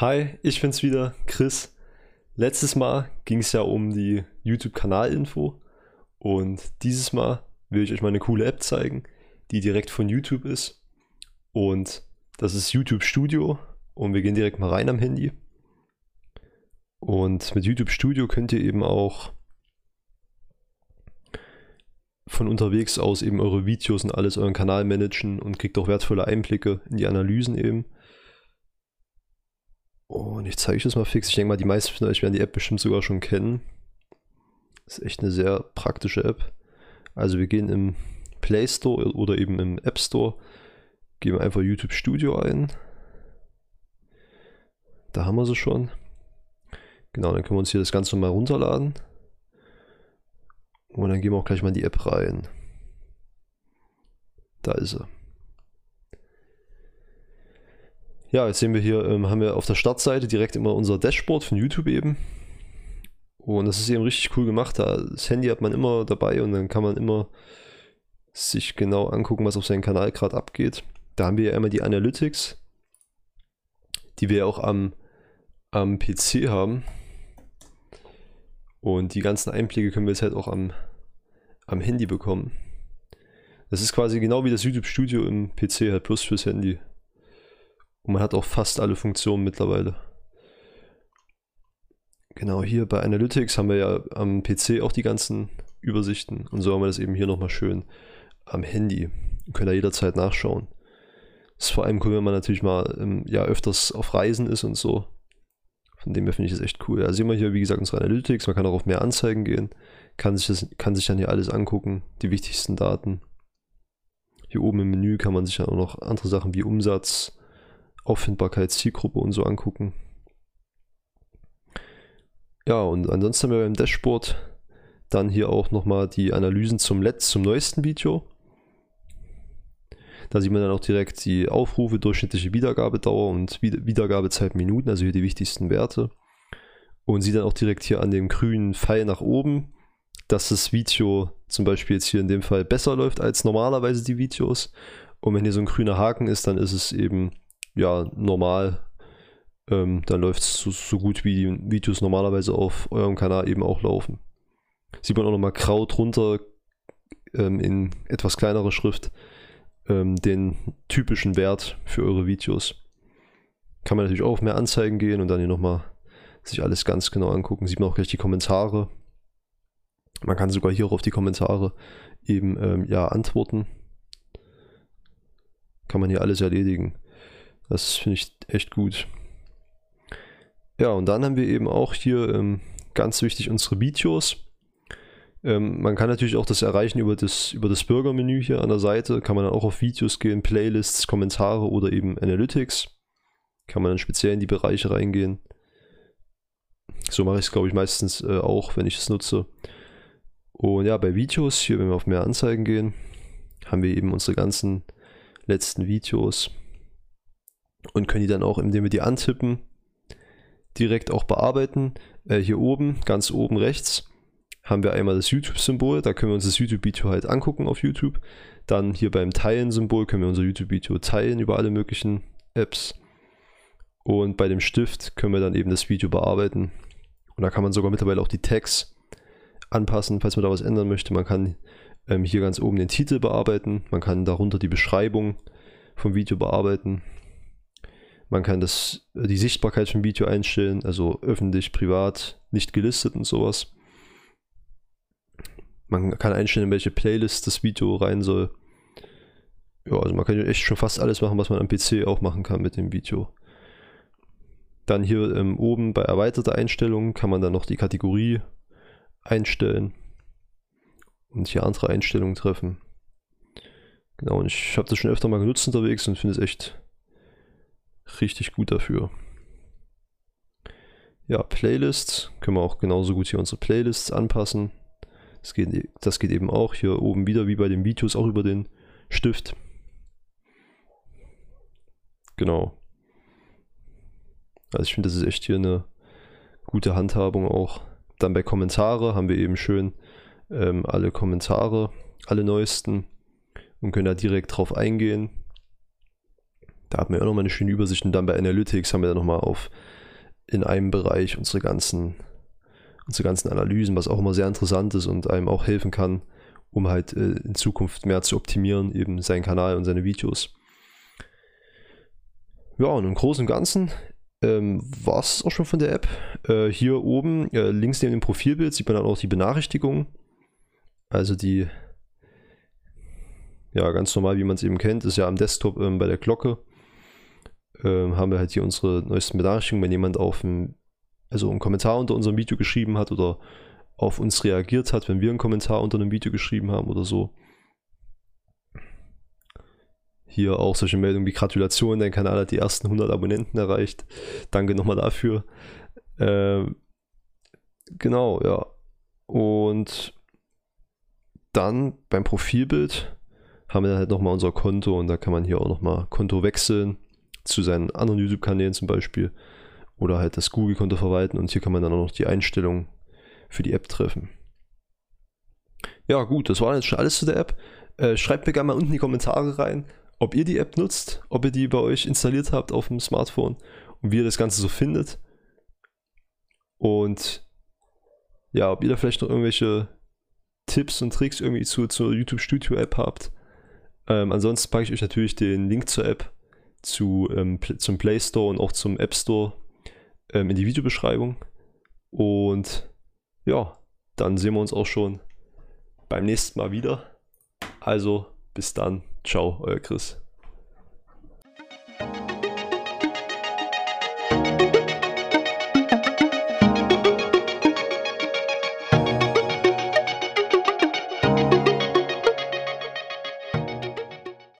Hi, ich bin's wieder, Chris. Letztes Mal ging es ja um die YouTube-Kanalinfo und dieses Mal will ich euch mal eine coole App zeigen, die direkt von YouTube ist. Und das ist YouTube Studio und wir gehen direkt mal rein am Handy. Und mit YouTube Studio könnt ihr eben auch von unterwegs aus eben eure Videos und alles euren Kanal managen und kriegt auch wertvolle Einblicke in die Analysen eben. Und ich zeige euch das mal fix. Ich denke mal, die meisten von euch werden die App bestimmt sogar schon kennen. Ist echt eine sehr praktische App. Also wir gehen im Play Store oder eben im App Store, geben einfach YouTube Studio ein. Da haben wir sie schon. Genau, dann können wir uns hier das Ganze mal runterladen. Und dann gehen wir auch gleich mal in die App rein. Da ist sie. Ja, jetzt sehen wir hier, ähm, haben wir auf der Startseite direkt immer unser Dashboard von YouTube eben. Und das ist eben richtig cool gemacht. Das Handy hat man immer dabei und dann kann man immer sich genau angucken, was auf seinem Kanal gerade abgeht. Da haben wir ja immer die Analytics, die wir ja auch am, am PC haben. Und die ganzen Einblicke können wir jetzt halt auch am, am Handy bekommen. Das ist quasi genau wie das YouTube Studio im PC, halt plus fürs Handy. Und man hat auch fast alle Funktionen mittlerweile. Genau, hier bei Analytics haben wir ja am PC auch die ganzen Übersichten. Und so haben wir das eben hier nochmal schön am Handy. Wir können da jederzeit nachschauen. Das ist vor allem cool, wenn man natürlich mal ähm, ja, öfters auf Reisen ist und so. Von dem her finde ich das echt cool. Da sehen wir hier, wie gesagt, unsere Analytics. Man kann auch auf mehr Anzeigen gehen. Kann sich, das, kann sich dann hier alles angucken. Die wichtigsten Daten. Hier oben im Menü kann man sich dann auch noch andere Sachen wie Umsatz, Auffindbarkeit, Zielgruppe und so angucken. Ja, und ansonsten haben wir beim Dashboard dann hier auch nochmal die Analysen zum letzten, zum neuesten Video. Da sieht man dann auch direkt die Aufrufe, durchschnittliche Wiedergabedauer und Wiedergabezeit Minuten, also hier die wichtigsten Werte. Und sieht dann auch direkt hier an dem grünen Pfeil nach oben, dass das Video zum Beispiel jetzt hier in dem Fall besser läuft als normalerweise die Videos. Und wenn hier so ein grüner Haken ist, dann ist es eben ja normal. Ähm, dann läuft es so, so, gut wie die Videos normalerweise auf eurem Kanal eben auch laufen. Sieht man auch nochmal grau drunter ähm, in etwas kleinerer Schrift ähm, den typischen Wert für eure Videos. Kann man natürlich auch auf mehr Anzeigen gehen und dann hier nochmal sich alles ganz genau angucken. Sieht man auch gleich die Kommentare. Man kann sogar hier auch auf die Kommentare eben ähm, ja antworten. Kann man hier alles erledigen. Das finde ich echt gut. Ja, und dann haben wir eben auch hier ähm, ganz wichtig unsere Videos. Ähm, man kann natürlich auch das erreichen über das, über das Bürgermenü hier an der Seite. Kann man dann auch auf Videos gehen, Playlists, Kommentare oder eben Analytics. Kann man dann speziell in die Bereiche reingehen. So mache ich es, glaube ich, meistens äh, auch, wenn ich es nutze. Und ja, bei Videos, hier, wenn wir auf mehr Anzeigen gehen, haben wir eben unsere ganzen letzten Videos und können die dann auch, indem wir die antippen, direkt auch bearbeiten. Äh, hier oben, ganz oben rechts, haben wir einmal das YouTube-Symbol, da können wir uns das YouTube-Video halt angucken auf YouTube. Dann hier beim Teilen-Symbol können wir unser YouTube-Video teilen über alle möglichen Apps. Und bei dem Stift können wir dann eben das Video bearbeiten. Und da kann man sogar mittlerweile auch die Tags anpassen, falls man da was ändern möchte. Man kann ähm, hier ganz oben den Titel bearbeiten, man kann darunter die Beschreibung vom Video bearbeiten. Man kann das, die Sichtbarkeit vom Video einstellen, also öffentlich, privat, nicht gelistet und sowas. Man kann einstellen, in welche Playlist das Video rein soll. Ja, also man kann echt schon fast alles machen, was man am PC auch machen kann mit dem Video. Dann hier ähm, oben bei erweiterte Einstellungen kann man dann noch die Kategorie einstellen und hier andere Einstellungen treffen. Genau, und ich habe das schon öfter mal genutzt unterwegs und finde es echt richtig gut dafür. Ja, Playlists können wir auch genauso gut hier unsere Playlists anpassen. Das geht, das geht eben auch hier oben wieder wie bei den Videos auch über den Stift. Genau. Also ich finde, das ist echt hier eine gute Handhabung auch. Dann bei Kommentare haben wir eben schön ähm, alle Kommentare, alle neuesten und können da direkt drauf eingehen. Da haben wir auch nochmal eine schöne Übersicht und dann bei Analytics haben wir dann nochmal auf in einem Bereich unsere ganzen, unsere ganzen Analysen, was auch immer sehr interessant ist und einem auch helfen kann, um halt äh, in Zukunft mehr zu optimieren, eben seinen Kanal und seine Videos. Ja, und im Großen und Ganzen ähm, war es auch schon von der App. Äh, hier oben, äh, links neben dem Profilbild, sieht man dann auch die Benachrichtigungen. Also die, ja, ganz normal, wie man es eben kennt, ist ja am Desktop ähm, bei der Glocke. Ähm, haben wir halt hier unsere neuesten Benachrichtigungen, wenn jemand auf ein, also einen Kommentar unter unserem Video geschrieben hat oder auf uns reagiert hat, wenn wir einen Kommentar unter einem Video geschrieben haben oder so. Hier auch solche Meldungen wie Gratulation, dein Kanal hat die ersten 100 Abonnenten erreicht. Danke nochmal dafür. Ähm, genau, ja. Und dann beim Profilbild haben wir dann halt nochmal unser Konto und da kann man hier auch nochmal Konto wechseln zu seinen anderen YouTube-Kanälen zum Beispiel oder halt das Google-Konto verwalten und hier kann man dann auch noch die Einstellungen für die App treffen. Ja gut, das war jetzt schon alles zu der App. Äh, schreibt mir gerne mal unten in die Kommentare rein, ob ihr die App nutzt, ob ihr die bei euch installiert habt auf dem Smartphone und wie ihr das Ganze so findet. Und ja, ob ihr da vielleicht noch irgendwelche Tipps und Tricks irgendwie zu, zur YouTube Studio App habt. Ähm, ansonsten packe ich euch natürlich den Link zur App zu, ähm, zum Play Store und auch zum App Store ähm, in die Videobeschreibung. Und ja, dann sehen wir uns auch schon beim nächsten Mal wieder. Also bis dann. Ciao, euer Chris.